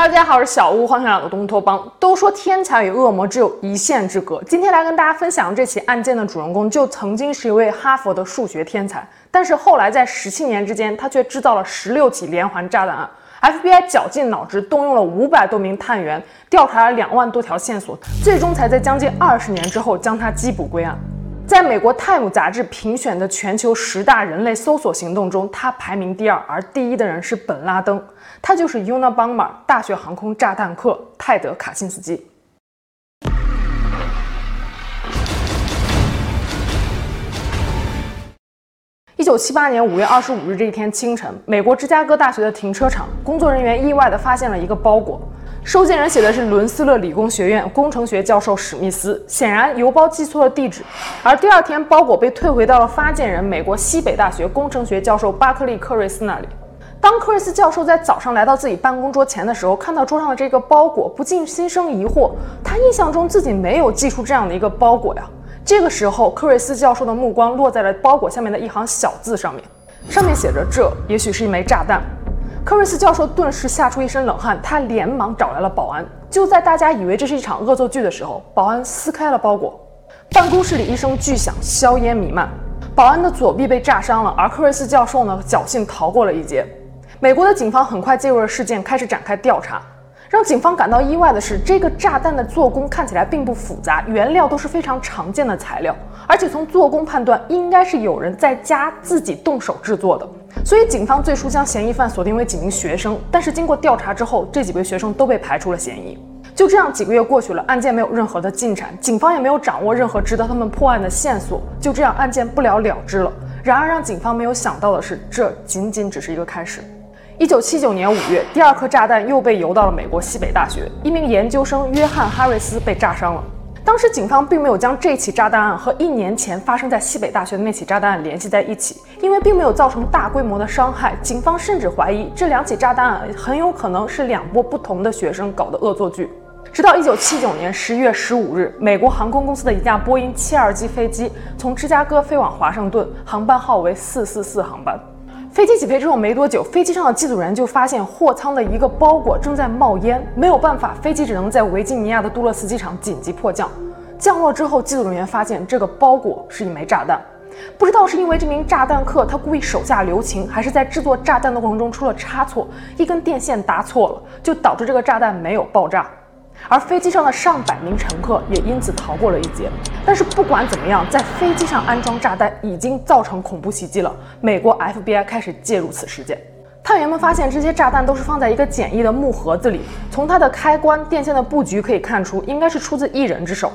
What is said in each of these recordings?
大家好，我是小屋，欢迎来到东托邦。都说天才与恶魔只有一线之隔，今天来跟大家分享这起案件的主人公，就曾经是一位哈佛的数学天才，但是后来在十七年之间，他却制造了十六起连环炸弹案。FBI 绞尽脑汁，动用了五百多名探员，调查了两万多条线索，最终才在将近二十年之后将他缉捕归案。在美国《泰晤》杂志评选的全球十大人类搜索行动中，他排名第二，而第一的人是本拉登，他就是 Unabomber 大学航空炸弹客泰德·卡辛斯基。一九七八年五月二十五日这一天清晨，美国芝加哥大学的停车场，工作人员意外地发现了一个包裹。收件人写的是伦斯勒理工学院工程学教授史密斯，显然邮包寄错了地址。而第二天，包裹被退回到了发件人美国西北大学工程学教授巴克利·克瑞斯那里。当克瑞斯教授在早上来到自己办公桌前的时候，看到桌上的这个包裹，不禁心生疑惑。他印象中自己没有寄出这样的一个包裹呀。这个时候，克瑞斯教授的目光落在了包裹下面的一行小字上面，上面写着：“这也许是一枚炸弹。”科瑞斯教授顿时吓出一身冷汗，他连忙找来了保安。就在大家以为这是一场恶作剧的时候，保安撕开了包裹，办公室里一声巨响，硝烟弥漫，保安的左臂被炸伤了，而科瑞斯教授呢，侥幸逃过了一劫。美国的警方很快介入了事件，开始展开调查。让警方感到意外的是，这个炸弹的做工看起来并不复杂，原料都是非常常见的材料，而且从做工判断，应该是有人在家自己动手制作的。所以，警方最初将嫌疑犯锁定为几名学生，但是经过调查之后，这几位学生都被排除了嫌疑。就这样，几个月过去了，案件没有任何的进展，警方也没有掌握任何值得他们破案的线索，就这样，案件不了了之了。然而，让警方没有想到的是，这仅仅只是一个开始。一九七九年五月，第二颗炸弹又被邮到了美国西北大学，一名研究生约翰·哈瑞斯被炸伤了。当时警方并没有将这起炸弹案和一年前发生在西北大学的那起炸弹案联系在一起，因为并没有造成大规模的伤害。警方甚至怀疑这两起炸弹案很有可能是两波不同的学生搞的恶作剧。直到一九七九年十一月十五日，美国航空公司的一架波音七二七飞机从芝加哥飞往华盛顿，航班号为四四四航班。飞机起飞之后没多久，飞机上的机组人就发现货舱的一个包裹正在冒烟，没有办法，飞机只能在维吉尼亚的杜勒斯机场紧急迫降。降落之后，机组人员发现这个包裹是一枚炸弹，不知道是因为这名炸弹客他故意手下留情，还是在制作炸弹的过程中出了差错，一根电线搭错了，就导致这个炸弹没有爆炸。而飞机上的上百名乘客也因此逃过了一劫。但是不管怎么样，在飞机上安装炸弹已经造成恐怖袭击了。美国 FBI 开始介入此事件。探员们发现这些炸弹都是放在一个简易的木盒子里，从它的开关、电线的布局可以看出，应该是出自一人之手。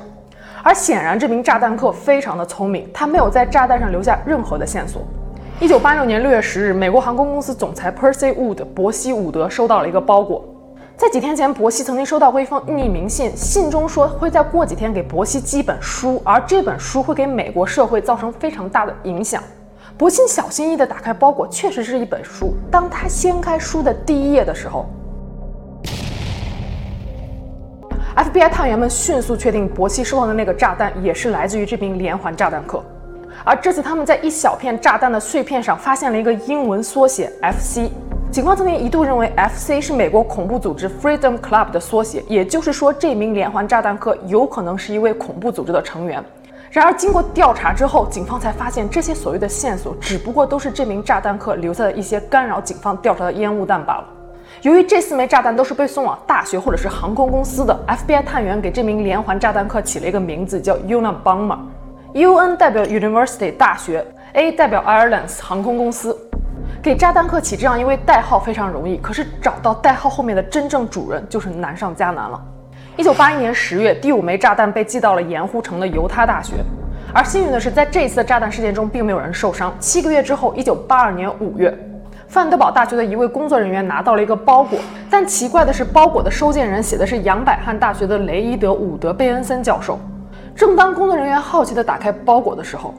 而显然，这名炸弹客非常的聪明，他没有在炸弹上留下任何的线索。一九八六年六月十日，美国航空公司总裁 Percy Wood 伯西伍德收到了一个包裹。在几天前，伯西曾经收到过一封匿名信，信中说会再过几天给伯西寄一本书，而这本书会给美国社会造成非常大的影响。伯西小心翼翼地打开包裹，确实是一本书。当他掀开书的第一页的时候，FBI 探员们迅速确定伯西收到的那个炸弹也是来自于这名连环炸弹客，而这次他们在一小片炸弹的碎片上发现了一个英文缩写 FC。警方曾经一度认为 FC 是美国恐怖组织 Freedom Club 的缩写，也就是说，这名连环炸弹客有可能是一位恐怖组织的成员。然而，经过调查之后，警方才发现这些所谓的线索只不过都是这名炸弹客留下的一些干扰警方调查的烟雾弹罢了。由于这四枚炸弹都是被送往大学或者是航空公司的，FBI 探员给这名连环炸弹客起了一个名字，叫 Unabomber。UN 代表 University 大学，A 代表 Airlines 航空公司。给炸弹客起这样一位代号非常容易，可是找到代号后面的真正主人就是难上加难了。一九八一年十月，第五枚炸弹被寄到了盐湖城的犹他大学，而幸运的是，在这一次炸弹事件中，并没有人受伤。七个月之后，一九八二年五月，范德堡大学的一位工作人员拿到了一个包裹，但奇怪的是，包裹的收件人写的是杨百翰大学的雷伊德·伍德·贝恩森教授。正当工作人员好奇地打开包裹的时候，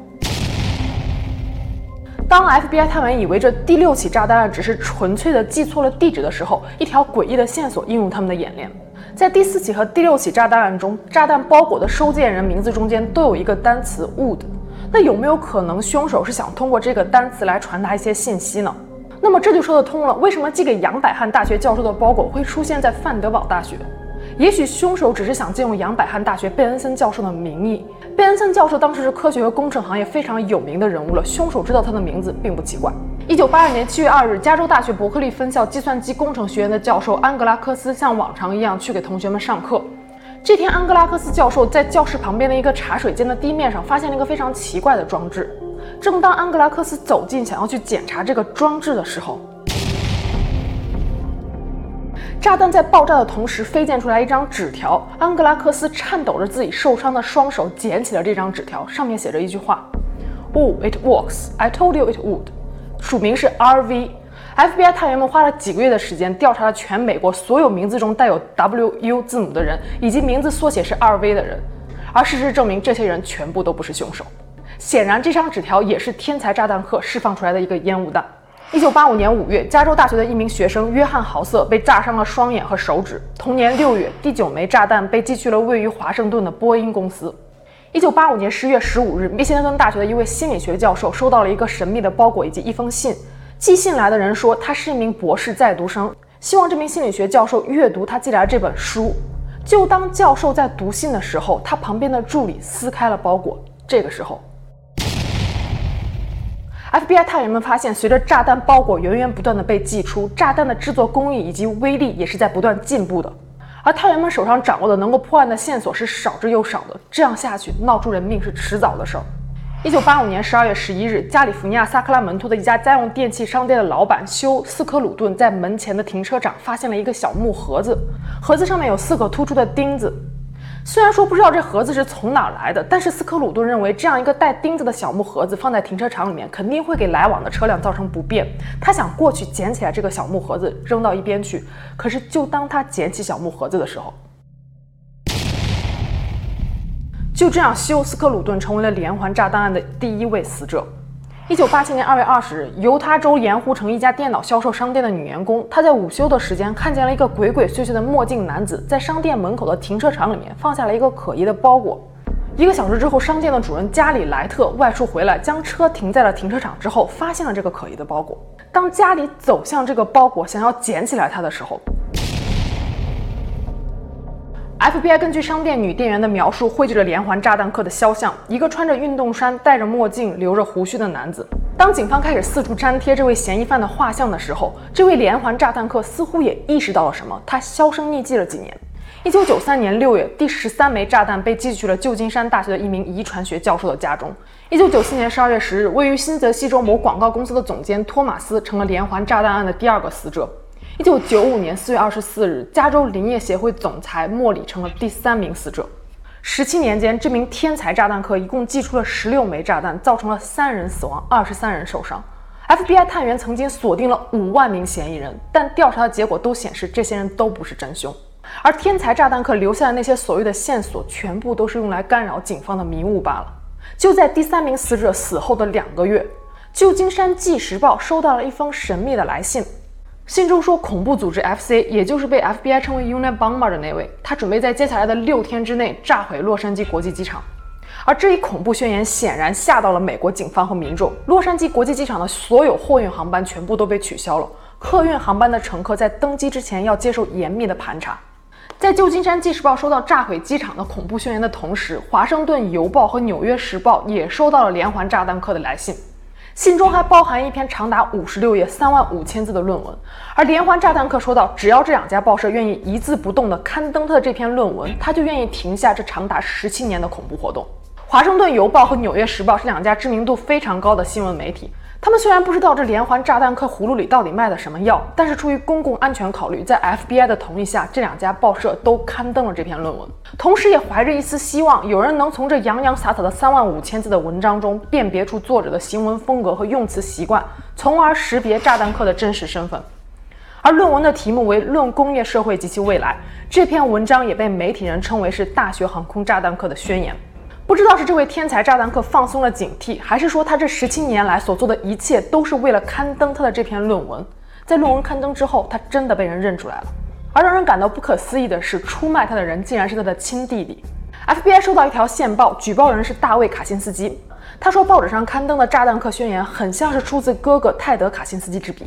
当 FBI 探员以为这第六起炸弹案只是纯粹的记错了地址的时候，一条诡异的线索映入他们的眼帘。在第四起和第六起炸弹案中，炸弹包裹的收件人名字中间都有一个单词 “would”。那有没有可能凶手是想通过这个单词来传达一些信息呢？那么这就说得通了，为什么寄给杨百翰大学教授的包裹会出现在范德堡大学？也许凶手只是想借用杨百翰大学贝恩森教授的名义。贝恩森教授当时是科学和工程行业非常有名的人物了，凶手知道他的名字并不奇怪。一九八二年七月二日，加州大学伯克利分校计算机工程学院的教授安格拉科斯像往常一样去给同学们上课。这天，安格拉科斯教授在教室旁边的一个茶水间的地面上发现了一个非常奇怪的装置。正当安格拉科斯走近想要去检查这个装置的时候，炸弹在爆炸的同时飞溅出来一张纸条。安格拉克斯颤抖着自己受伤的双手捡起了这张纸条，上面写着一句话：“Oh, it works. I told you it would.” 署名是 RV。FBI 探员们花了几个月的时间调查了全美国所有名字中带有 WU 字母的人，以及名字缩写是 RV 的人，而事实证明，这些人全部都不是凶手。显然，这张纸条也是天才炸弹客释放出来的一个烟雾弹。一九八五年五月，加州大学的一名学生约翰·豪瑟被炸伤了双眼和手指。同年六月，第九枚炸弹被寄去了位于华盛顿的波音公司。一九八五年十月十五日，密歇根大学的一位心理学教授收到了一个神秘的包裹以及一封信。寄信来的人说，他是一名博士在读生，希望这名心理学教授阅读他寄来的这本书。就当教授在读信的时候，他旁边的助理撕开了包裹。这个时候。FBI 探员们发现，随着炸弹包裹源源不断地被寄出，炸弹的制作工艺以及威力也是在不断进步的。而探员们手上掌握的能够破案的线索是少之又少的，这样下去闹出人命是迟早的事儿。一九八五年十二月十一日，加利福尼亚萨克拉门托的一家家用电器商店的老板休斯科鲁顿在门前的停车场发现了一个小木盒子，盒子上面有四个突出的钉子。虽然说不知道这盒子是从哪来的，但是斯科鲁顿认为这样一个带钉子的小木盒子放在停车场里面，肯定会给来往的车辆造成不便。他想过去捡起来这个小木盒子扔到一边去，可是就当他捡起小木盒子的时候，就这样，休斯克鲁顿成为了连环炸弹案的第一位死者。一九八七年二月二十日，犹他州盐湖城一家电脑销售商店的女员工，她在午休的时间看见了一个鬼鬼祟祟的墨镜男子在商店门口的停车场里面放下了一个可疑的包裹。一个小时之后，商店的主人加里莱特外出回来，将车停在了停车场之后，发现了这个可疑的包裹。当加里走向这个包裹，想要捡起来它的时候，FBI 根据商店女店员的描述绘制了连环炸弹客的肖像，一个穿着运动衫、戴着墨镜、留着胡须的男子。当警方开始四处粘贴这位嫌疑犯的画像的时候，这位连环炸弹客似乎也意识到了什么，他销声匿迹了几年。一九九三年六月，第十三枚炸弹被寄去了旧金山大学的一名遗传学教授的家中。一九九四年十二月十日，位于新泽西州某广告公司的总监托马斯成了连环炸弹案的第二个死者。一九九五年四月二十四日，加州林业协会总裁莫里成了第三名死者。十七年间，这名天才炸弹客一共寄出了十六枚炸弹，造成了三人死亡，二十三人受伤。FBI 探员曾经锁定了五万名嫌疑人，但调查的结果都显示这些人都不是真凶。而天才炸弹客留下的那些所谓的线索，全部都是用来干扰警方的迷雾罢了。就在第三名死者死后的两个月，旧金山纪时报收到了一封神秘的来信。信中说，恐怖组织 FC，也就是被 FBI 称为 Unabomber 的那位，他准备在接下来的六天之内炸毁洛杉矶国际机场。而这一恐怖宣言显然吓到了美国警方和民众。洛杉矶国际机场的所有货运航班全部都被取消了，客运航班的乘客在登机之前要接受严密的盘查。在旧金山纪实报收到炸毁机场的恐怖宣言的同时，华盛顿邮报和纽约时报也收到了连环炸弹客的来信。信中还包含一篇长达五十六页、三万五千字的论文，而连环炸弹客说道：“只要这两家报社愿意一字不动地刊登他的这篇论文，他就愿意停下这长达十七年的恐怖活动。”华盛顿邮报和纽约时报是两家知名度非常高的新闻媒体。他们虽然不知道这连环炸弹客葫芦里到底卖的什么药，但是出于公共安全考虑，在 FBI 的同意下，这两家报社都刊登了这篇论文，同时也怀着一丝希望，有人能从这洋洋洒洒的三万五千字的文章中辨别出作者的行文风格和用词习惯，从而识别炸弹客的真实身份。而论文的题目为《论工业社会及其未来》，这篇文章也被媒体人称为是大学航空炸弹客的宣言。不知道是这位天才炸弹客放松了警惕，还是说他这十七年来所做的一切都是为了刊登他的这篇论文。在论文刊登之后，他真的被人认出来了。而让人感到不可思议的是，出卖他的人竟然是他的亲弟弟。FBI 收到一条线报，举报人是大卫·卡辛斯基。他说，报纸上刊登的炸弹客宣言很像是出自哥哥泰德·卡辛斯基之笔。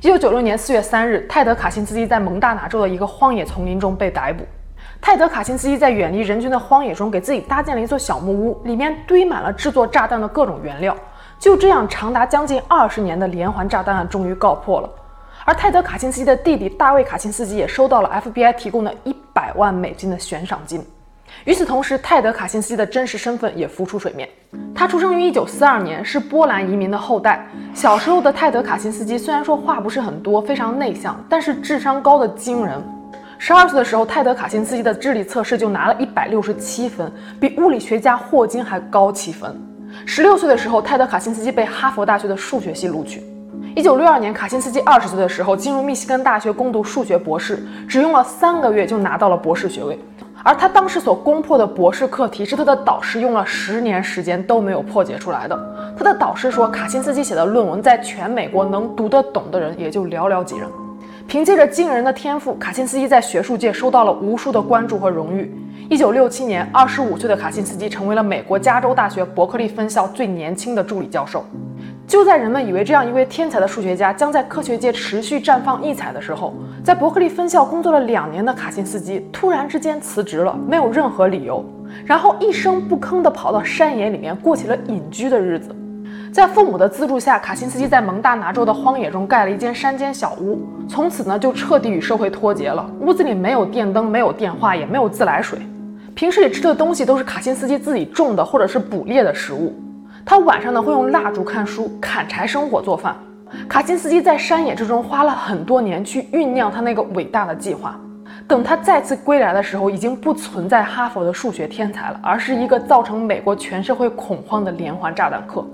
一九九六年四月三日，泰德·卡辛斯基在蒙大拿州的一个荒野丛林中被逮捕。泰德·卡辛斯基在远离人群的荒野中给自己搭建了一座小木屋，里面堆满了制作炸弹的各种原料。就这样，长达将近二十年的连环炸弹案终于告破了。而泰德·卡辛斯基的弟弟大卫·卡辛斯基也收到了 FBI 提供的一百万美金的悬赏金。与此同时，泰德·卡辛斯基的真实身份也浮出水面。他出生于一九四二年，是波兰移民的后代。小时候的泰德·卡辛斯基虽然说话不是很多，非常内向，但是智商高得惊人。十二岁的时候，泰德·卡辛斯基的智力测试就拿了一百六十七分，比物理学家霍金还高七分。十六岁的时候，泰德·卡辛斯基被哈佛大学的数学系录取。一九六二年，卡辛斯基二十岁的时候进入密西根大学攻读数学博士，只用了三个月就拿到了博士学位。而他当时所攻破的博士课题是他的导师用了十年时间都没有破解出来的。他的导师说，卡辛斯基写的论文在全美国能读得懂的人也就寥寥几人。凭借着惊人的天赋，卡辛斯基在学术界收到了无数的关注和荣誉。一九六七年，二十五岁的卡辛斯基成为了美国加州大学伯克利分校最年轻的助理教授。就在人们以为这样一位天才的数学家将在科学界持续绽放异彩的时候，在伯克利分校工作了两年的卡辛斯基突然之间辞职了，没有任何理由，然后一声不吭地跑到山野里面过起了隐居的日子。在父母的资助下，卡辛斯基在蒙大拿州的荒野中盖了一间山间小屋，从此呢就彻底与社会脱节了。屋子里没有电灯，没有电话，也没有自来水，平时里吃的东西都是卡辛斯基自己种的或者是捕猎的食物。他晚上呢会用蜡烛看书、砍柴生火做饭。卡辛斯基在山野之中花了很多年去酝酿他那个伟大的计划。等他再次归来的时候，已经不存在哈佛的数学天才了，而是一个造成美国全社会恐慌的连环炸弹客。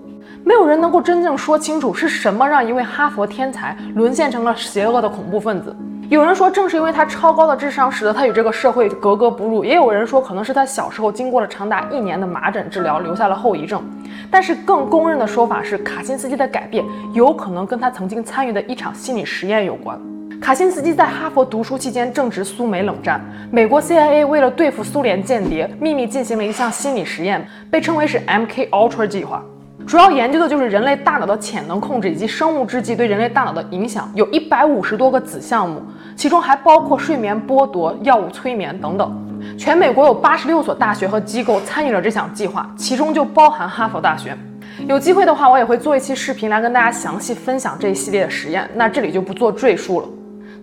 没有人能够真正说清楚是什么让一位哈佛天才沦陷成了邪恶的恐怖分子。有人说，正是因为他超高的智商，使得他与这个社会格格不入；也有人说，可能是他小时候经过了长达一年的麻疹治疗，留下了后遗症。但是更公认的说法是，卡辛斯基的改变有可能跟他曾经参与的一场心理实验有关。卡辛斯基在哈佛读书期间正值苏美冷战，美国 CIA 为了对付苏联间谍，秘密进行了一项心理实验，被称为是 MK Ultra 计划。主要研究的就是人类大脑的潜能控制以及生物制剂对人类大脑的影响，有一百五十多个子项目，其中还包括睡眠剥夺、药物催眠等等。全美国有八十六所大学和机构参与了这项计划，其中就包含哈佛大学。有机会的话，我也会做一期视频来跟大家详细分享这一系列的实验，那这里就不做赘述了。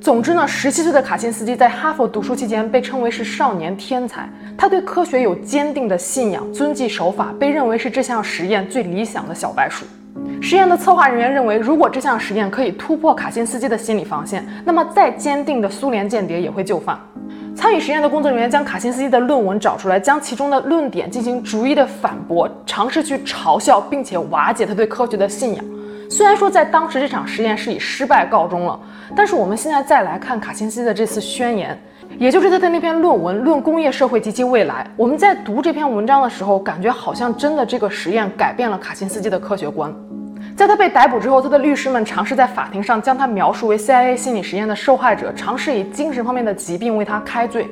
总之呢，十七岁的卡辛斯基在哈佛读书期间被称为是少年天才。他对科学有坚定的信仰，遵纪守法，被认为是这项实验最理想的小白鼠。实验的策划人员认为，如果这项实验可以突破卡辛斯基的心理防线，那么再坚定的苏联间谍也会就范。参与实验的工作人员将卡辛斯基的论文找出来，将其中的论点进行逐一的反驳，尝试去嘲笑并且瓦解他对科学的信仰。虽然说在当时这场实验是以失败告终了，但是我们现在再来看卡辛斯基的这次宣言，也就是他的那篇论文《论工业社会及其未来》。我们在读这篇文章的时候，感觉好像真的这个实验改变了卡辛斯基的科学观。在他被逮捕之后，他的律师们尝试在法庭上将他描述为 CIA 心理实验的受害者，尝试以精神方面的疾病为他开罪。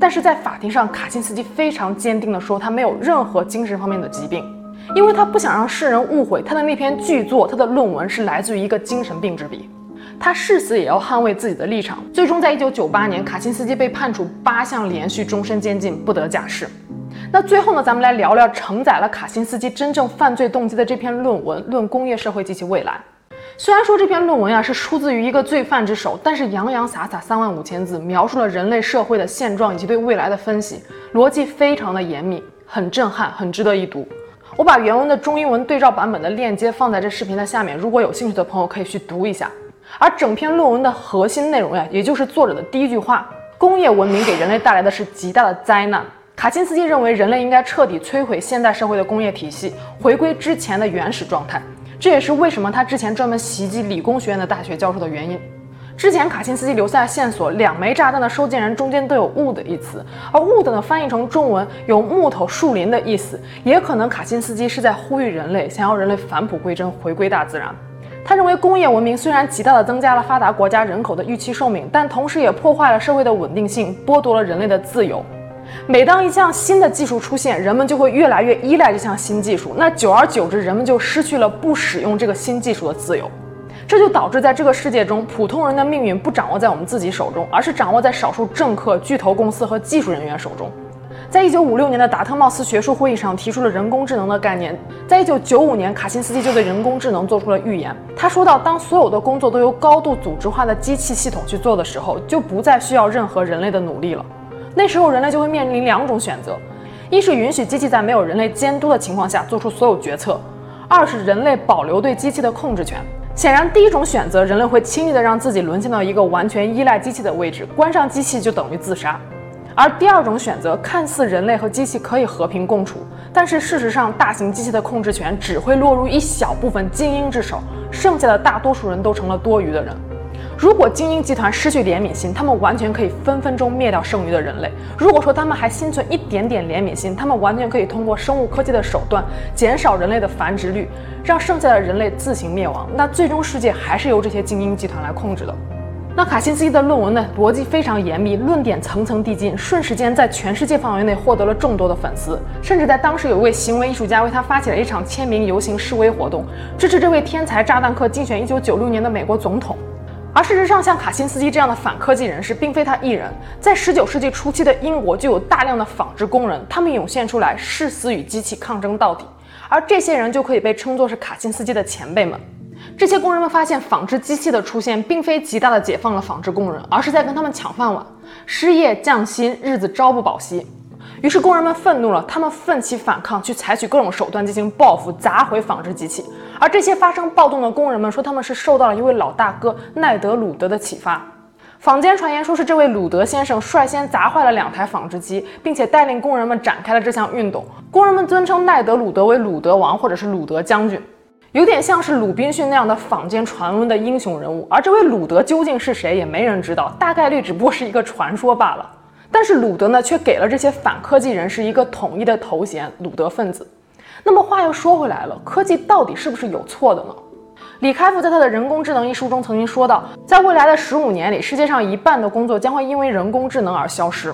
但是在法庭上，卡辛斯基非常坚定地说，他没有任何精神方面的疾病。因为他不想让世人误会他的那篇巨作，他的论文是来自于一个精神病之笔。他誓死也要捍卫自己的立场。最终，在一九九八年，卡辛斯基被判处八项连续终身监禁，不得假释。那最后呢，咱们来聊聊承载了卡辛斯基真正犯罪动机的这篇论文《论工业社会及其未来》。虽然说这篇论文呀、是出自于一个罪犯之手，但是洋洋洒洒三万五千字，描述了人类社会的现状以及对未来的分析，逻辑非常的严密，很震撼，很值得一读。我把原文的中英文对照版本的链接放在这视频的下面，如果有兴趣的朋友可以去读一下。而整篇论文的核心内容呀，也就是作者的第一句话：工业文明给人类带来的是极大的灾难。卡钦斯基认为人类应该彻底摧毁现代社会的工业体系，回归之前的原始状态。这也是为什么他之前专门袭击理工学院的大学教授的原因。之前卡辛斯基留下的线索，两枚炸弹的收件人中间都有 “wood” 一词，而 “wood” 呢翻译成中文有木头、树林的意思，也可能卡辛斯基是在呼吁人类，想要人类返璞归真，回归大自然。他认为工业文明虽然极大地增加了发达国家人口的预期寿命，但同时也破坏了社会的稳定性，剥夺了人类的自由。每当一项新的技术出现，人们就会越来越依赖这项新技术，那久而久之，人们就失去了不使用这个新技术的自由。这就导致在这个世界中，普通人的命运不掌握在我们自己手中，而是掌握在少数政客、巨头公司和技术人员手中。在一九五六年的达特茂斯学术会议上提出了人工智能的概念。在一九九五年，卡辛斯基就对人工智能做出了预言。他说到，当所有的工作都由高度组织化的机器系统去做的时候，就不再需要任何人类的努力了。那时候，人类就会面临两种选择：一是允许机器在没有人类监督的情况下做出所有决策；二是人类保留对机器的控制权。显然，第一种选择，人类会轻易的让自己沦陷到一个完全依赖机器的位置，关上机器就等于自杀。而第二种选择，看似人类和机器可以和平共处，但是事实上，大型机器的控制权只会落入一小部分精英之手，剩下的大多数人都成了多余的人。如果精英集团失去怜悯心，他们完全可以分分钟灭掉剩余的人类；如果说他们还心存一点点怜悯心，他们完全可以通过生物科技的手段减少人类的繁殖率，让剩下的人类自行灭亡。那最终世界还是由这些精英集团来控制的。那卡辛斯基的论文呢，逻辑非常严密，论点层层递进，瞬时间在全世界范围内获得了众多的粉丝，甚至在当时有一位行为艺术家为他发起了一场签名游行示威活动，支持这位天才炸弹客竞选1996年的美国总统。而事实上，像卡辛斯基这样的反科技人士，并非他一人，在19世纪初期的英国就有大量的纺织工人，他们涌现出来，誓死与机器抗争到底，而这些人就可以被称作是卡辛斯基的前辈们。这些工人们发现，纺织机器的出现并非极大的解放了纺织工人，而是在跟他们抢饭碗，失业降薪，日子朝不保夕。于是工人们愤怒了，他们奋起反抗，去采取各种手段进行报复，砸毁纺织机器。而这些发生暴动的工人们说，他们是受到了一位老大哥奈德鲁德的启发。坊间传言说是这位鲁德先生率先砸坏了两台纺织机，并且带领工人们展开了这项运动。工人们尊称奈德鲁德为鲁德王或者是鲁德将军。有点像是鲁滨逊那样的坊间传闻的英雄人物，而这位鲁德究竟是谁，也没人知道，大概率只不过是一个传说罢了。但是鲁德呢，却给了这些反科技人士一个统一的头衔——鲁德分子。那么话又说回来了，科技到底是不是有错的呢？李开复在他的《人工智能》一书中曾经说到，在未来的十五年里，世界上一半的工作将会因为人工智能而消失。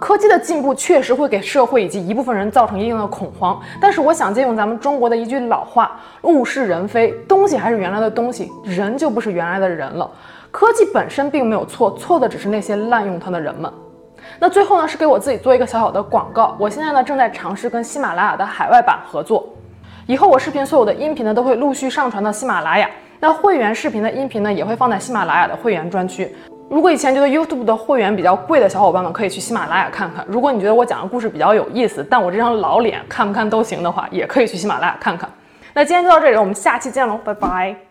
科技的进步确实会给社会以及一部分人造成一定的恐慌，但是我想借用咱们中国的一句老话：“物是人非，东西还是原来的东西，人就不是原来的人了。”科技本身并没有错，错的只是那些滥用它的人们。那最后呢，是给我自己做一个小小的广告，我现在呢正在尝试跟喜马拉雅的海外版合作，以后我视频所有的音频呢都会陆续上传到喜马拉雅，那会员视频的音频呢也会放在喜马拉雅的会员专区。如果以前觉得 YouTube 的会员比较贵的小伙伴们，可以去喜马拉雅看看。如果你觉得我讲的故事比较有意思，但我这张老脸看不看都行的话，也可以去喜马拉雅看看。那今天就到这里，我们下期见喽，拜拜。